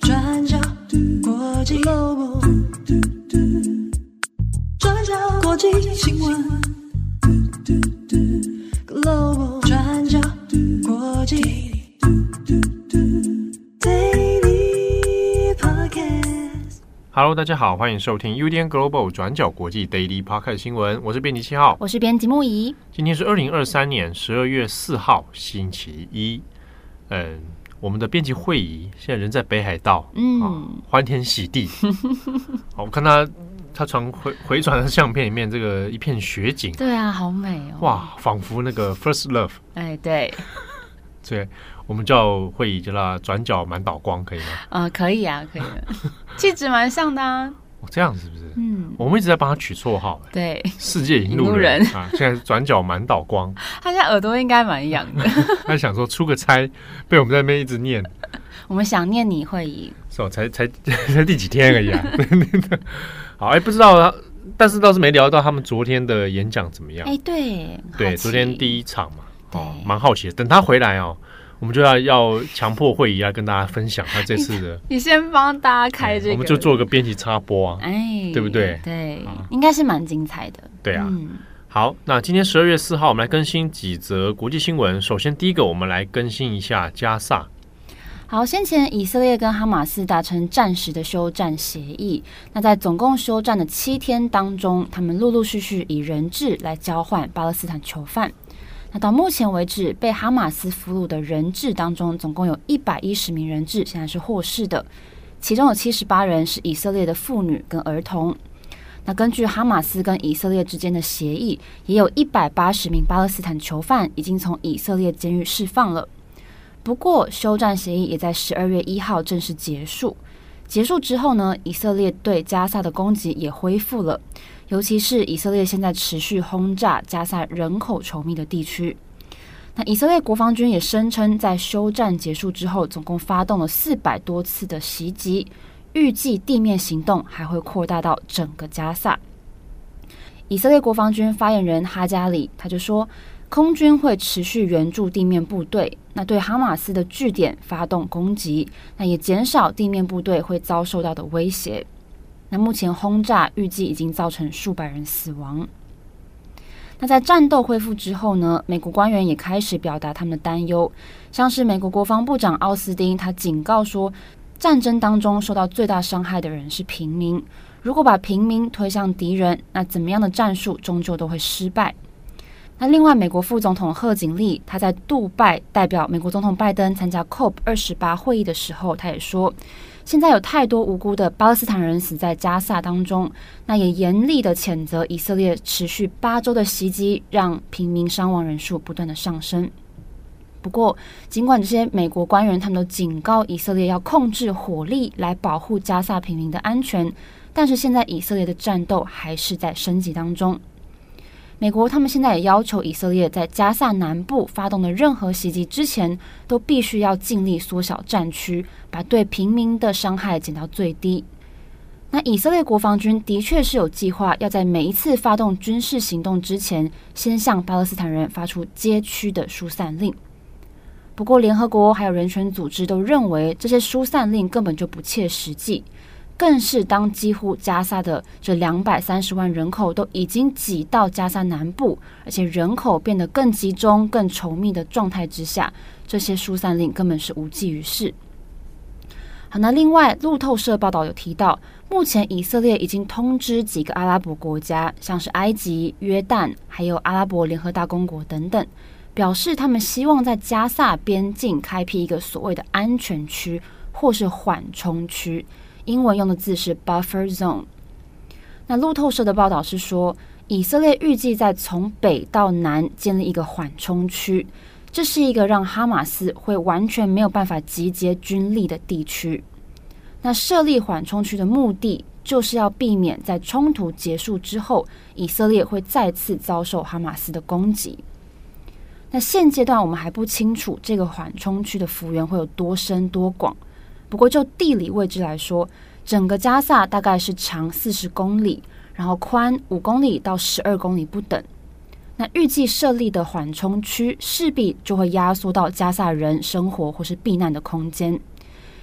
转角国际 Global，转角国际新闻 Global，转角国际 Daily Podcast。Hello，大家好，欢迎收听 UDN Global 转角国际 Daily Podcast 新闻，我是编辑七号，我是编辑木仪。今天是二零二三年十二月四号，星期一。嗯。我们的编辑会议现在人在北海道，嗯，啊、欢天喜地。好，我看他他传回回传的相片里面，这个一片雪景，对啊，好美哦，哇，仿佛那个 First Love。哎，对，对，我们叫会议叫他转角满岛光，可以吗？嗯、呃，可以啊，可以的，气质蛮像的啊。哦，这样是不是？嗯，我们一直在帮他取绰号。对，世界引路人啊，现在转角满岛光。他现在耳朵应该蛮痒的。他想说出个差，被我们在那边一直念。我们想念你会议，是哦，才才才第几天而已啊。好，哎，不知道他，但是倒是没聊到他们昨天的演讲怎么样。哎，对，对，昨天第一场嘛，哦，蛮好奇的。等他回来哦。我们就要要强迫会议来跟大家分享他这次的。你先帮大家开这个，我们就做个编辑插播啊，哎，对不对？对，应该是蛮精彩的。对啊，好，那今天十二月四号，我们来更新几则国际新闻。首先，第一个，我们来更新一下加萨。好，先前以色列跟哈马斯达成暂时的休战协议。那在总共休战的七天当中，他们陆陆续续以人质来交换巴勒斯坦囚犯。那到目前为止，被哈马斯俘虏的人质当中，总共有一百一十名人质现在是获释的，其中有七十八人是以色列的妇女跟儿童。那根据哈马斯跟以色列之间的协议，也有一百八十名巴勒斯坦囚犯已经从以色列监狱释放了。不过，休战协议也在十二月一号正式结束。结束之后呢，以色列对加萨的攻击也恢复了。尤其是以色列现在持续轰炸加萨人口稠密的地区，那以色列国防军也声称，在休战结束之后，总共发动了四百多次的袭击，预计地面行动还会扩大到整个加萨。以色列国防军发言人哈加里他就说，空军会持续援助地面部队，那对哈马斯的据点发动攻击，那也减少地面部队会遭受到的威胁。那目前轰炸预计已经造成数百人死亡。那在战斗恢复之后呢，美国官员也开始表达他们的担忧，像是美国国防部长奥斯汀，他警告说，战争当中受到最大伤害的人是平民，如果把平民推向敌人，那怎么样的战术终究都会失败。那另外，美国副总统贺锦丽他在杜拜代表美国总统拜登参加 COP 二十八会议的时候，他也说。现在有太多无辜的巴勒斯坦人死在加萨当中，那也严厉的谴责以色列持续八周的袭击，让平民伤亡人数不断的上升。不过，尽管这些美国官员他们都警告以色列要控制火力来保护加萨平民的安全，但是现在以色列的战斗还是在升级当中。美国他们现在也要求以色列在加萨南部发动的任何袭击之前，都必须要尽力缩小战区，把对平民的伤害减到最低。那以色列国防军的确是有计划要在每一次发动军事行动之前，先向巴勒斯坦人发出街区的疏散令。不过，联合国还有人权组织都认为这些疏散令根本就不切实际。更是当几乎加萨的这两百三十万人口都已经挤到加萨南部，而且人口变得更集中、更稠密的状态之下，这些疏散令根本是无济于事。好，那另外路透社报道有提到，目前以色列已经通知几个阿拉伯国家，像是埃及、约旦，还有阿拉伯联合大公国等等，表示他们希望在加萨边境开辟一个所谓的安全区或是缓冲区。英文用的字是 buffer zone。那路透社的报道是说，以色列预计在从北到南建立一个缓冲区，这是一个让哈马斯会完全没有办法集结军力的地区。那设立缓冲区的目的，就是要避免在冲突结束之后，以色列会再次遭受哈马斯的攻击。那现阶段我们还不清楚这个缓冲区的幅员会有多深多广。不过，就地理位置来说，整个加萨大概是长四十公里，然后宽五公里到十二公里不等。那预计设立的缓冲区势必就会压缩到加萨人生活或是避难的空间。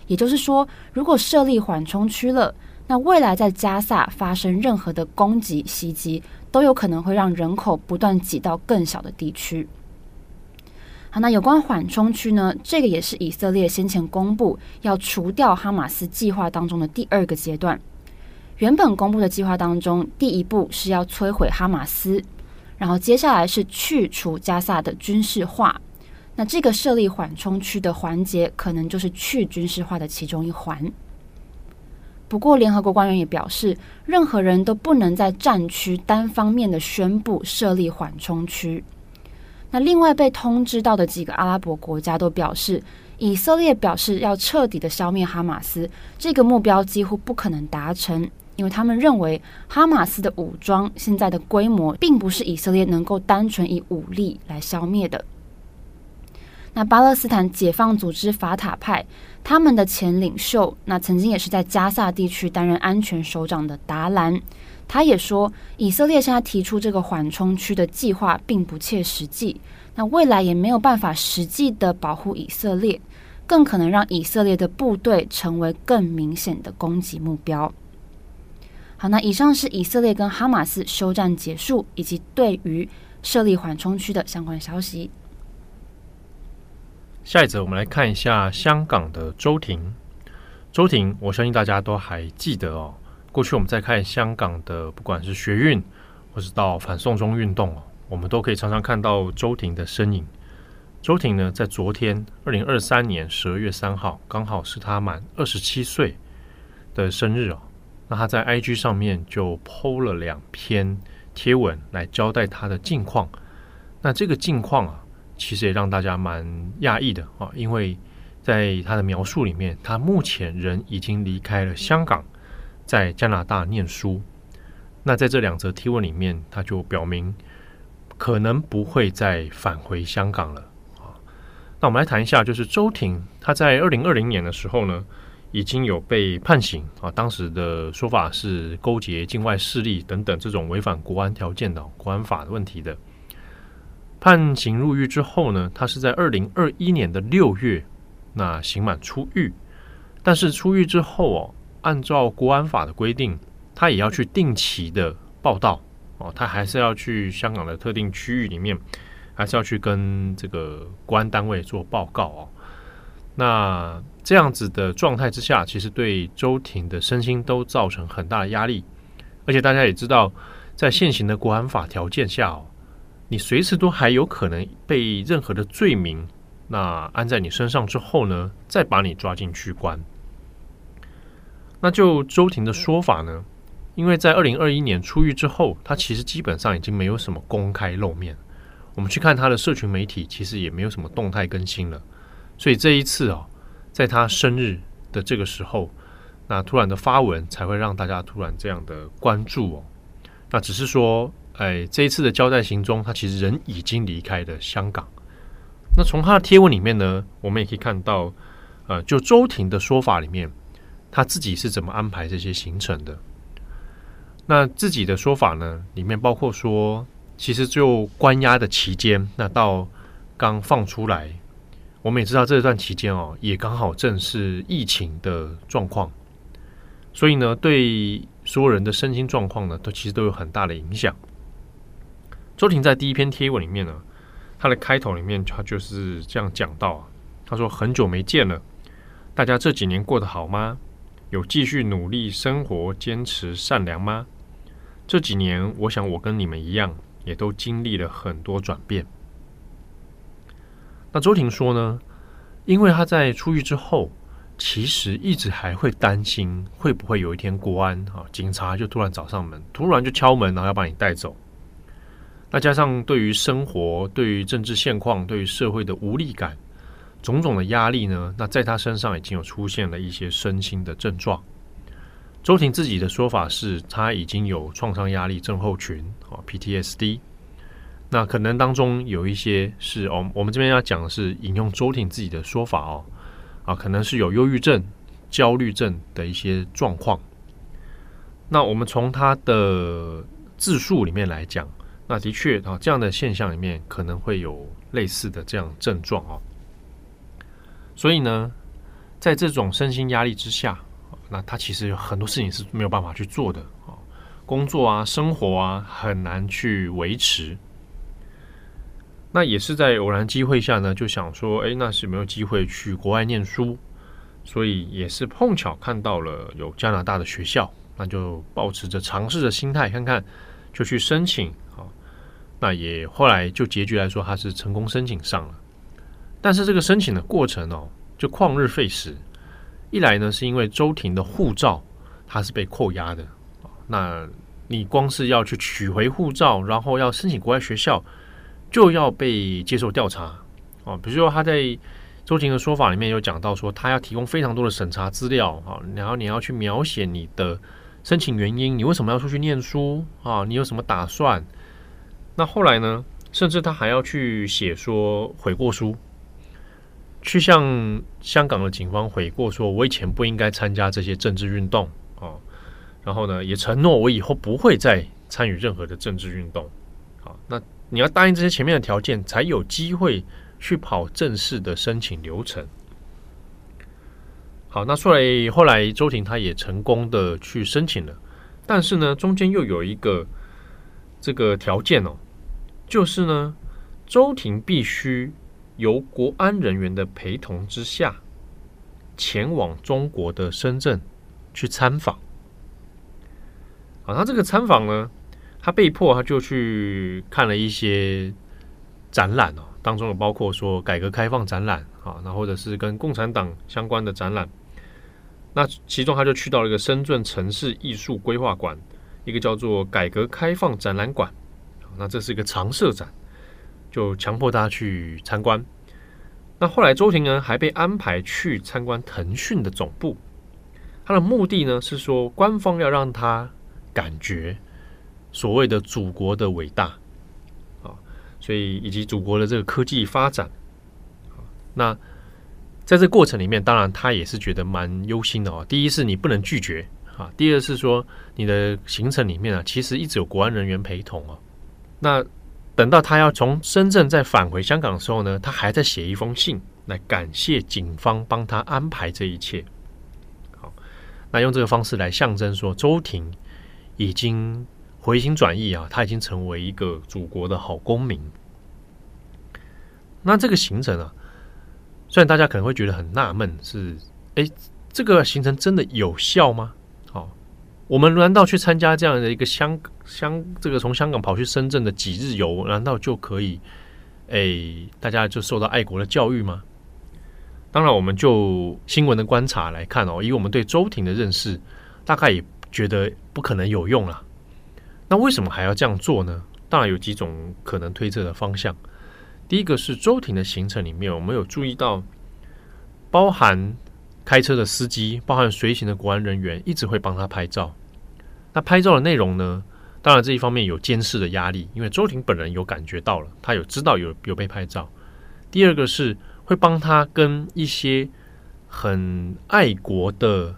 也就是说，如果设立缓冲区了，那未来在加萨发生任何的攻击袭击，都有可能会让人口不断挤到更小的地区。好，那有关缓冲区呢？这个也是以色列先前公布要除掉哈马斯计划当中的第二个阶段。原本公布的计划当中，第一步是要摧毁哈马斯，然后接下来是去除加萨的军事化。那这个设立缓冲区的环节，可能就是去军事化的其中一环。不过，联合国官员也表示，任何人都不能在战区单方面的宣布设立缓冲区。那另外被通知到的几个阿拉伯国家都表示，以色列表示要彻底的消灭哈马斯，这个目标几乎不可能达成，因为他们认为哈马斯的武装现在的规模，并不是以色列能够单纯以武力来消灭的。那巴勒斯坦解放组织法塔派，他们的前领袖，那曾经也是在加萨地区担任安全首长的达兰，他也说，以色列现在提出这个缓冲区的计划并不切实际，那未来也没有办法实际的保护以色列，更可能让以色列的部队成为更明显的攻击目标。好，那以上是以色列跟哈马斯休战结束，以及对于设立缓冲区的相关消息。下一则，我们来看一下香港的周庭。周庭，我相信大家都还记得哦。过去我们在看香港的，不管是学运，或是到反送中运动哦，我们都可以常常看到周庭的身影。周庭呢，在昨天二零二三年十二月三号，刚好是他满二十七岁的生日哦。那他在 IG 上面就 PO 了两篇贴文来交代他的近况。那这个近况啊。其实也让大家蛮讶异的啊，因为在他的描述里面，他目前人已经离开了香港，在加拿大念书。那在这两则提问里面，他就表明可能不会再返回香港了啊。那我们来谈一下，就是周庭他在二零二零年的时候呢，已经有被判刑啊，当时的说法是勾结境外势力等等这种违反国安条件的国安法的问题的。判刑入狱之后呢，他是在二零二一年的六月，那刑满出狱。但是出狱之后哦，按照国安法的规定，他也要去定期的报到哦，他还是要去香港的特定区域里面，还是要去跟这个国安单位做报告哦。那这样子的状态之下，其实对周庭的身心都造成很大的压力。而且大家也知道，在现行的国安法条件下哦。你随时都还有可能被任何的罪名那安在你身上之后呢，再把你抓进去关。那就周婷的说法呢，因为在二零二一年出狱之后，他其实基本上已经没有什么公开露面。我们去看他的社群媒体，其实也没有什么动态更新了。所以这一次哦，在他生日的这个时候，那突然的发文才会让大家突然这样的关注哦。那只是说。哎，这一次的交代行踪，他其实人已经离开了香港。那从他的贴文里面呢，我们也可以看到，呃，就周婷的说法里面，他自己是怎么安排这些行程的。那自己的说法呢，里面包括说，其实就关押的期间，那到刚放出来，我们也知道这段期间哦，也刚好正是疫情的状况，所以呢，对所有人的身心状况呢，都其实都有很大的影响。周婷在第一篇贴文里面呢，他的开头里面他就是这样讲到啊，他说很久没见了，大家这几年过得好吗？有继续努力生活、坚持善良吗？这几年，我想我跟你们一样，也都经历了很多转变。那周婷说呢，因为他在出狱之后，其实一直还会担心会不会有一天国安啊警察就突然找上门，突然就敲门，然后要把你带走。再加上对于生活、对于政治现况、对于社会的无力感，种种的压力呢，那在他身上已经有出现了一些身心的症状。周婷自己的说法是，他已经有创伤压力症候群啊 （PTSD）。那可能当中有一些是哦，我们这边要讲的是引用周婷自己的说法哦，啊，可能是有忧郁症、焦虑症的一些状况。那我们从他的自述里面来讲。那的确啊，这样的现象里面可能会有类似的这样症状哦。所以呢，在这种身心压力之下，那他其实有很多事情是没有办法去做的，工作啊、生活啊很难去维持。那也是在偶然机会下呢，就想说，哎，那是没有机会去国外念书，所以也是碰巧看到了有加拿大的学校，那就抱持着尝试的心态看看，就去申请。那也后来就结局来说，他是成功申请上了，但是这个申请的过程哦，就旷日费时。一来呢，是因为周婷的护照它是被扣押的，那你光是要去取回护照，然后要申请国外学校，就要被接受调查哦。比如说他在周婷的说法里面有讲到说，他要提供非常多的审查资料啊，然后你要去描写你的申请原因，你为什么要出去念书啊？你有什么打算？那后来呢？甚至他还要去写说悔过书，去向香港的警方悔过，说我以前不应该参加这些政治运动啊。然后呢，也承诺我以后不会再参与任何的政治运动。好，那你要答应这些前面的条件，才有机会去跑正式的申请流程。好，那后来后来周婷她也成功的去申请了，但是呢，中间又有一个这个条件哦。就是呢，周婷必须由国安人员的陪同之下，前往中国的深圳去参访。啊，他这个参访呢，他被迫他就去看了一些展览哦，当中有包括说改革开放展览啊，那或者是跟共产党相关的展览。那其中他就去到了一个深圳城市艺术规划馆，一个叫做改革开放展览馆。那这是一个常设展，就强迫大家去参观。那后来周婷呢，还被安排去参观腾讯的总部，他的目的呢是说，官方要让他感觉所谓的祖国的伟大啊，所以以及祖国的这个科技发展。那在这过程里面，当然他也是觉得蛮忧心的哦。第一是你不能拒绝啊，第二是说你的行程里面啊，其实一直有国安人员陪同哦。那等到他要从深圳再返回香港的时候呢，他还在写一封信来感谢警方帮他安排这一切。好，那用这个方式来象征说，周婷已经回心转意啊，他已经成为一个祖国的好公民。那这个行程啊，虽然大家可能会觉得很纳闷，是哎，这个行程真的有效吗？好我们难道去参加这样的一个香港香这个从香港跑去深圳的几日游，难道就可以诶，大家就受到爱国的教育吗？当然，我们就新闻的观察来看哦，以我们对周婷的认识，大概也觉得不可能有用了。那为什么还要这样做呢？当然有几种可能推测的方向。第一个是周婷的行程里面，我们有注意到包含。开车的司机，包含随行的国安人员，一直会帮他拍照。那拍照的内容呢？当然这一方面有监视的压力，因为周婷本人有感觉到了，他有知道有有被拍照。第二个是会帮他跟一些很爱国的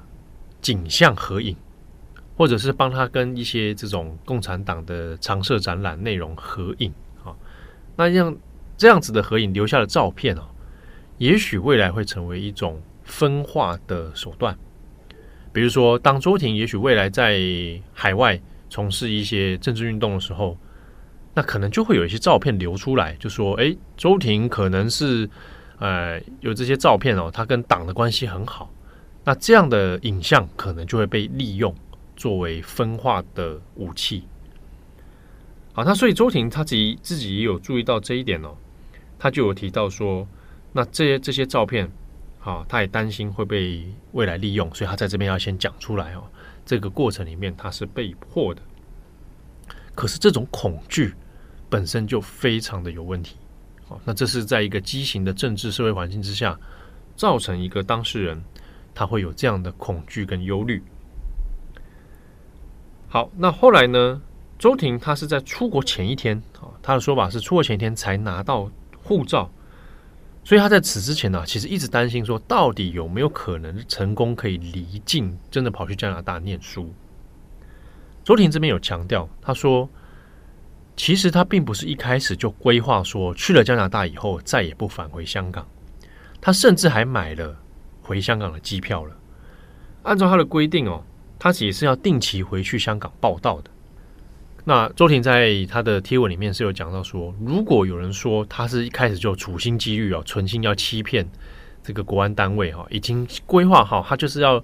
景象合影，或者是帮他跟一些这种共产党的常设展览内容合影啊。那像这样子的合影留下的照片哦，也许未来会成为一种。分化的手段，比如说，当周婷也许未来在海外从事一些政治运动的时候，那可能就会有一些照片流出来，就说：“诶，周婷可能是呃有这些照片哦，他跟党的关系很好。”那这样的影像可能就会被利用作为分化的武器。好，那所以周婷他自己自己也有注意到这一点哦，他就有提到说：“那这些这些照片。”啊，他也担心会被未来利用，所以他在这边要先讲出来哦。这个过程里面他是被迫的，可是这种恐惧本身就非常的有问题。好，那这是在一个畸形的政治社会环境之下，造成一个当事人他会有这样的恐惧跟忧虑。好，那后来呢？周婷她是在出国前一天啊，她的说法是出国前一天才拿到护照。所以他在此之前呢、其实一直担心说，到底有没有可能成功可以离境，真的跑去加拿大念书。周婷这边有强调，他说其实他并不是一开始就规划说去了加拿大以后再也不返回香港，他甚至还买了回香港的机票了。按照他的规定哦，他也是要定期回去香港报到的。那周婷在他的贴文里面是有讲到说，如果有人说他是一开始就处心积虑哦，存心要欺骗这个国安单位哈，已经规划好他就是要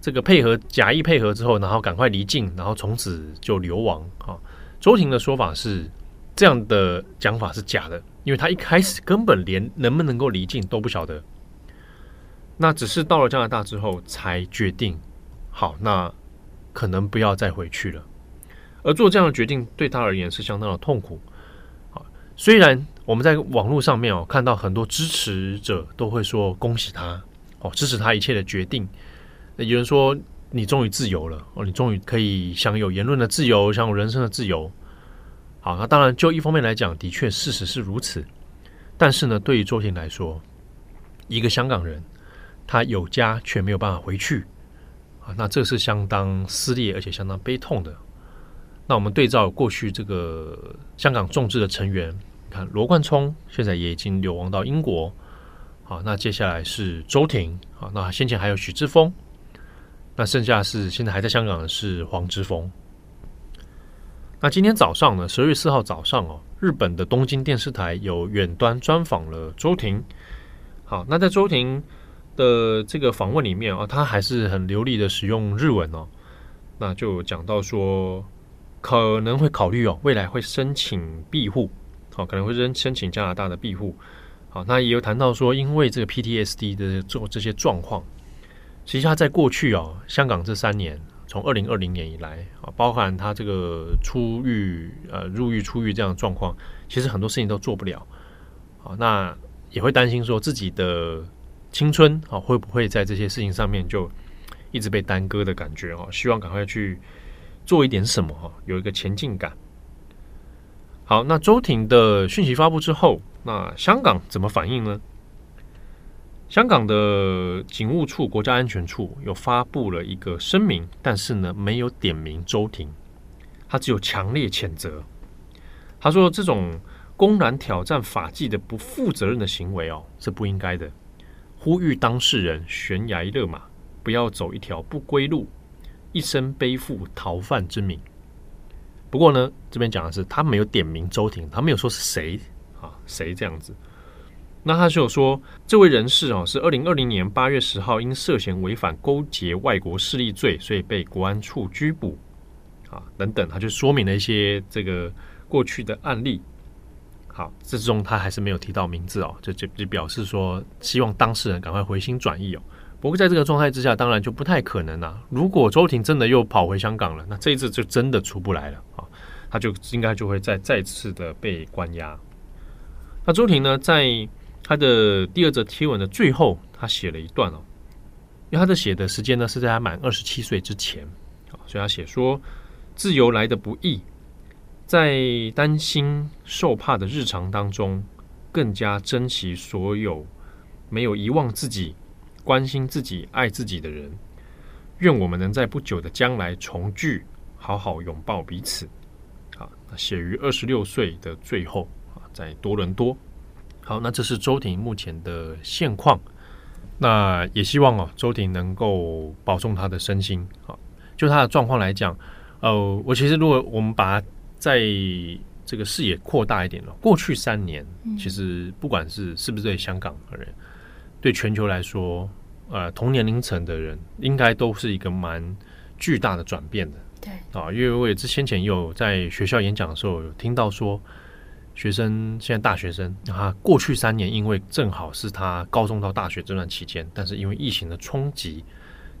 这个配合假意配合之后，然后赶快离境，然后从此就流亡啊。周婷的说法是这样的讲法是假的，因为他一开始根本连能不能够离境都不晓得。那只是到了加拿大之后才决定，好，那可能不要再回去了。而做这样的决定对他而言是相当的痛苦。啊，虽然我们在网络上面哦看到很多支持者都会说恭喜他，哦，支持他一切的决定。有人说你终于自由了，哦，你终于可以享有言论的自由，享有人生的自由。好，那当然就一方面来讲，的确事实是如此。但是呢，对于周庭来说，一个香港人。他有家却没有办法回去啊，那这是相当撕裂而且相当悲痛的。那我们对照过去这个香港众志的成员，你看罗冠聪现在也已经流亡到英国，好，那接下来是周庭，好，那先前还有许智峰，那剩下是现在还在香港的是黄之锋。那今天早上呢，十二月四号早上哦，日本的东京电视台有远端专访了周庭。好，那在周庭的这个访问里面啊，他还是很流利的使用日文哦。那就讲到说，可能会考虑哦，未来会申请庇护，好，可能会申申请加拿大的庇护。好，那也有谈到说，因为这个 PTSD 的这这些状况，其实他在过去哦，香港这三年，从二零二零年以来啊，包含他这个出狱呃入狱出狱这样的状况，其实很多事情都做不了。好，那也会担心说自己的。青春啊，会不会在这些事情上面就一直被耽搁的感觉哦？希望赶快去做一点什么，有一个前进感。好，那周婷的讯息发布之后，那香港怎么反应呢？香港的警务处国家安全处又发布了一个声明，但是呢，没有点名周婷，他只有强烈谴责。他说，这种公然挑战法纪的不负责任的行为哦，是不应该的。呼吁当事人悬崖勒马，不要走一条不归路，一生背负逃犯之名。不过呢，这边讲的是他没有点名周庭，他没有说是谁啊，谁这样子。那他就说，这位人士啊，是二零二零年八月十号因涉嫌违反勾结外国势力罪，所以被国安处拘捕啊，等等，他就说明了一些这个过去的案例。好，这之中他还是没有提到名字哦，就就就表示说希望当事人赶快回心转意哦。不过在这个状态之下，当然就不太可能啊。如果周婷真的又跑回香港了，那这一次就真的出不来了啊，他就应该就会再再次的被关押。那周婷呢，在他的第二则贴文的最后，他写了一段哦，因为他的写的时间呢是在他满二十七岁之前啊，所以他写说自由来的不易。在担心受怕的日常当中，更加珍惜所有没有遗忘自己、关心自己、爱自己的人。愿我们能在不久的将来重聚，好好拥抱彼此。啊，写于二十六岁的最后啊，在多伦多。好，那这是周婷目前的现况。那也希望啊，周婷能够保重她的身心。啊，就她的状况来讲，呃，我其实如果我们把在这个视野扩大一点了。过去三年，其实不管是是不是对香港的人，对全球来说，呃，同年龄层的人，应该都是一个蛮巨大的转变的。对啊，因为我也之先前有在学校演讲的时候，有听到说，学生现在大学生啊，过去三年因为正好是他高中到大学这段期间，但是因为疫情的冲击，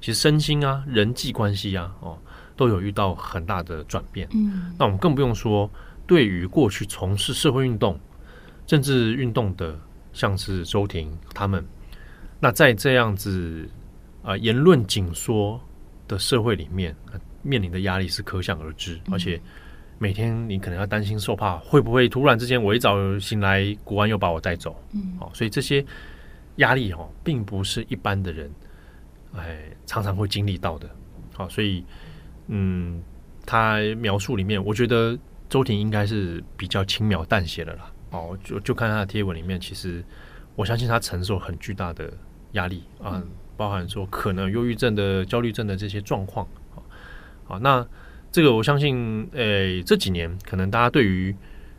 其实身心啊、人际关系啊，哦。都有遇到很大的转变，嗯，那我们更不用说，对于过去从事社会运动、政治运动的，像是周婷他们，那在这样子啊、呃、言论紧缩的社会里面，面临的压力是可想而知，而且每天你可能要担心受怕，会不会突然之间我一早醒来，国安又把我带走，嗯，好，所以这些压力哦，并不是一般的人，哎，常常会经历到的，好，所以。嗯，他描述里面，我觉得周婷应该是比较轻描淡写的啦。哦，就就看他的贴文里面，其实我相信他承受很巨大的压力啊，包含说可能忧郁症的、焦虑症的这些状况。好，那这个我相信，诶，这几年可能大家对于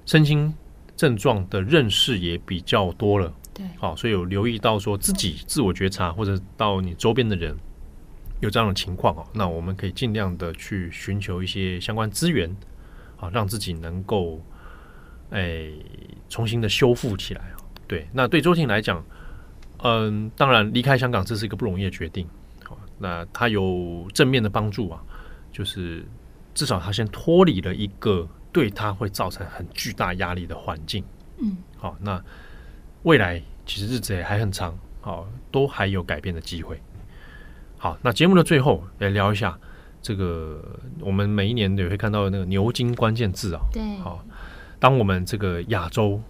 身心症状的认识也比较多了。对，好，所以有留意到说自己自我觉察，或者到你周边的人有这样的情况哦，那我们可以尽量的去寻求一些相关资源，啊，让自己能够诶重新的修复起来。对，那对周婷来讲，嗯，当然离开香港这是一个不容易的决定。好，那他有正面的帮助啊。就是至少他先脱离了一个对他会造成很巨大压力的环境，嗯，好，那未来其实日子也还很长，好，都还有改变的机会。好，那节目的最后来聊一下这个，我们每一年也会看到那个牛津关键字啊，对，好，当我们这个亚洲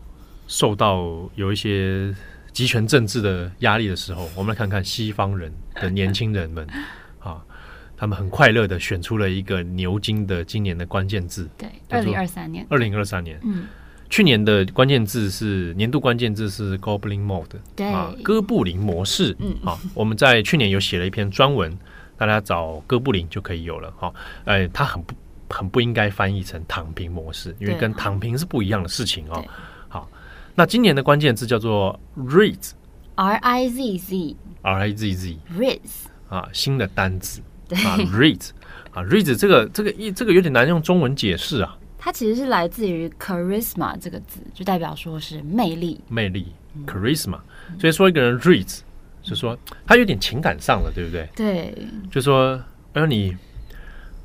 受到有一些极权政治的压力的时候，我们来看看西方人的年轻人们 啊。他们很快乐的选出了一个牛津的今年的关键字，对，二零二三年，二零二三年，嗯，去年的关键字是年度关键字是 Goblin Mode，对。啊，哥布林模式，嗯，好，我们在去年有写了一篇专文，大家找哥布林就可以有了，好，哎，它很不很不应该翻译成躺平模式，因为跟躺平是不一样的事情哦。好，那今年的关键字叫做 Rizz，R I Z Z，R I Z Z，Rizz，啊，新的单字。啊，Rizz 啊，Rizz 这个这个一这个有点难用中文解释啊。它其实是来自于 charisma 这个字，就代表说是魅力。魅力，charisma。所以说一个人 Rizz，就说他有点情感上了，对不对？对。就说，哎，你，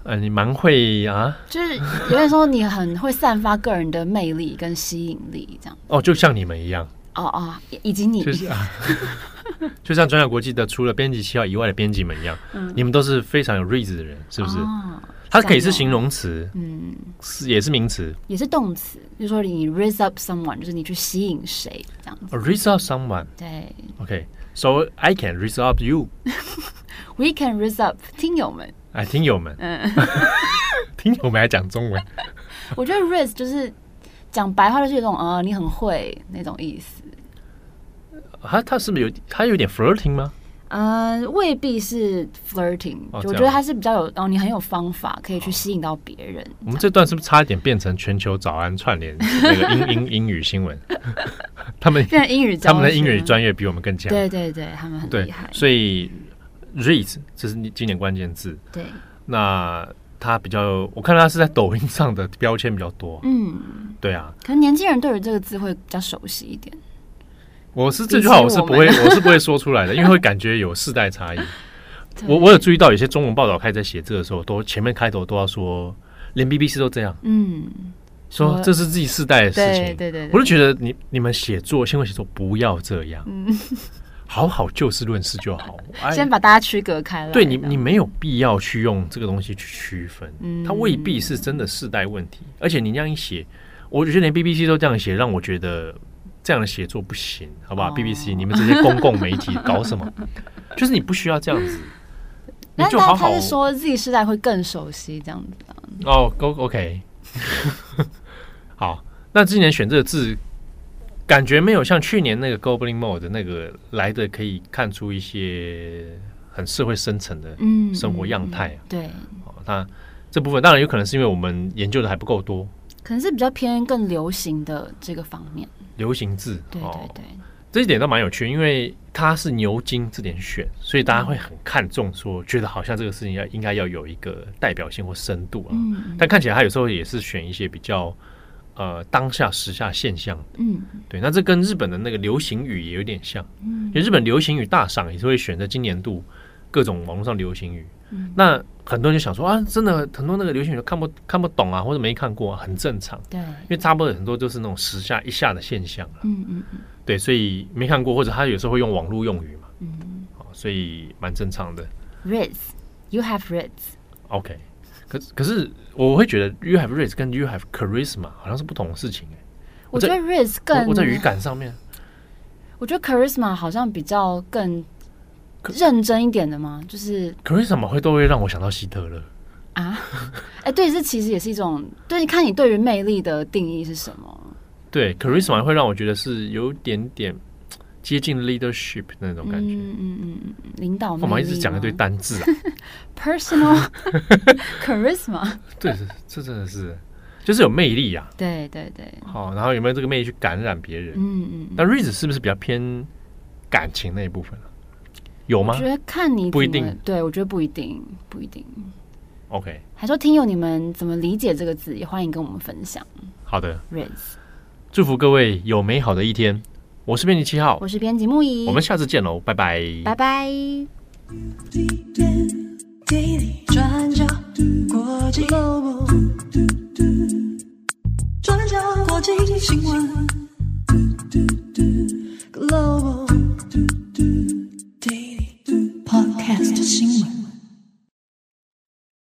呃，你蛮会啊。就是有点说你很会散发个人的魅力跟吸引力，这样。哦，就像你们一样。哦哦，以及你。就是啊。就像转角国际的除了编辑七号以外的编辑们一样，嗯，你们都是非常有 Rizz 的人，是不是？哦，它可以是形容词，嗯，是也是名词，也是动词。就是说你 raise up someone，就是你去吸引谁这样子。raise up someone，对。OK，so I can raise up you。We can raise up 听友们，哎，听友们，嗯，听友们还讲中文。我觉得 raise 就是讲白话，就是有种呃，你很会那种意思。他他是不是有他有点 flirting 吗？呃，未必是 flirting，我觉得他是比较有哦，你很有方法可以去吸引到别人。我们这段是不是差一点变成全球早安串联那个英英英语新闻？他们英语，他们的英语专业比我们更强。对对对，他们很厉害。所以 Rizz 这是今年关键字。对，那他比较，我看他是在抖音上的标签比较多。嗯，对啊，可能年轻人对于这个字会比较熟悉一点。我是这句话我是不会我，我是不会说出来的，因为会感觉有世代差异。我我有注意到有些中文报道开始在写字的时候，都前面开头都要说，连 BBC 都这样，嗯，说这是自己世代的事情。对对对，我就觉得你你们写作新闻写作不要这样，嗯，好好就事论事就好。先把大家区隔开了。对你你没有必要去用这个东西去区分，嗯，它未必是真的世代问题。而且你这样一写，我觉得连 BBC 都这样写，让我觉得。这样的写作不行，好不好？BBC，你们这些公共媒体搞什么？就是你不需要这样子，你就好好。他是说 Z 世代会更熟悉这样子哦，OK，好。那今年选这个字，感觉没有像去年那个 Goblin Mode 那个来的可以看出一些很社会深层的生活样态啊。对，那这部分当然有可能是因为我们研究的还不够多，可能是比较偏更流行的这个方面。流行字，对对对，这一点倒蛮有趣，因为它是牛津字典选，所以大家会很看重，说觉得好像这个事情要应该要有一个代表性或深度啊。嗯，但看起来他有时候也是选一些比较呃当下时下现象的。嗯，对，那这跟日本的那个流行语也有点像。嗯，因为日本流行语大赏也是会选择今年度各种网络上流行语。嗯那很多人就想说啊，真的很多那个流行语都看不看不懂啊，或者没看过，啊，很正常。对，因为差不多很多都是那种时下一下的现象，啊、嗯嗯嗯。对，所以没看过，或者他有时候会用网络用语嘛。嗯。所以蛮正常的。Rizz，you have Rizz。OK，可可是我会觉得 you have risk 跟 you have charisma 好像是不同的事情哎。我觉得 risk 更我在语感上面，我觉得 charisma 好像比较更。认真一点的吗？就是，charisma 会都会让我想到希特勒？啊？哎、欸，对，这其实也是一种，对，你看你对于魅力的定义是什么？对，charisma 会让我觉得是有点点接近 leadership 那种感觉。嗯嗯嗯嗯，领导。干嘛一直讲一堆单字啊？Personal charisma。对，这真的是，就是有魅力啊。对对对。好，然后有没有这个魅力去感染别人？嗯嗯。那 Riz 是不是比较偏感情那一部分？有吗？我觉得看你不一定，对我觉得不一定，不一定。OK，还说听友你们怎么理解这个字？也欢迎跟我们分享。好的，Riz，祝福各位有美好的一天。我是编辑七号，我是编辑木椅，我们下次见喽，拜拜，拜拜。Podcast 新闻。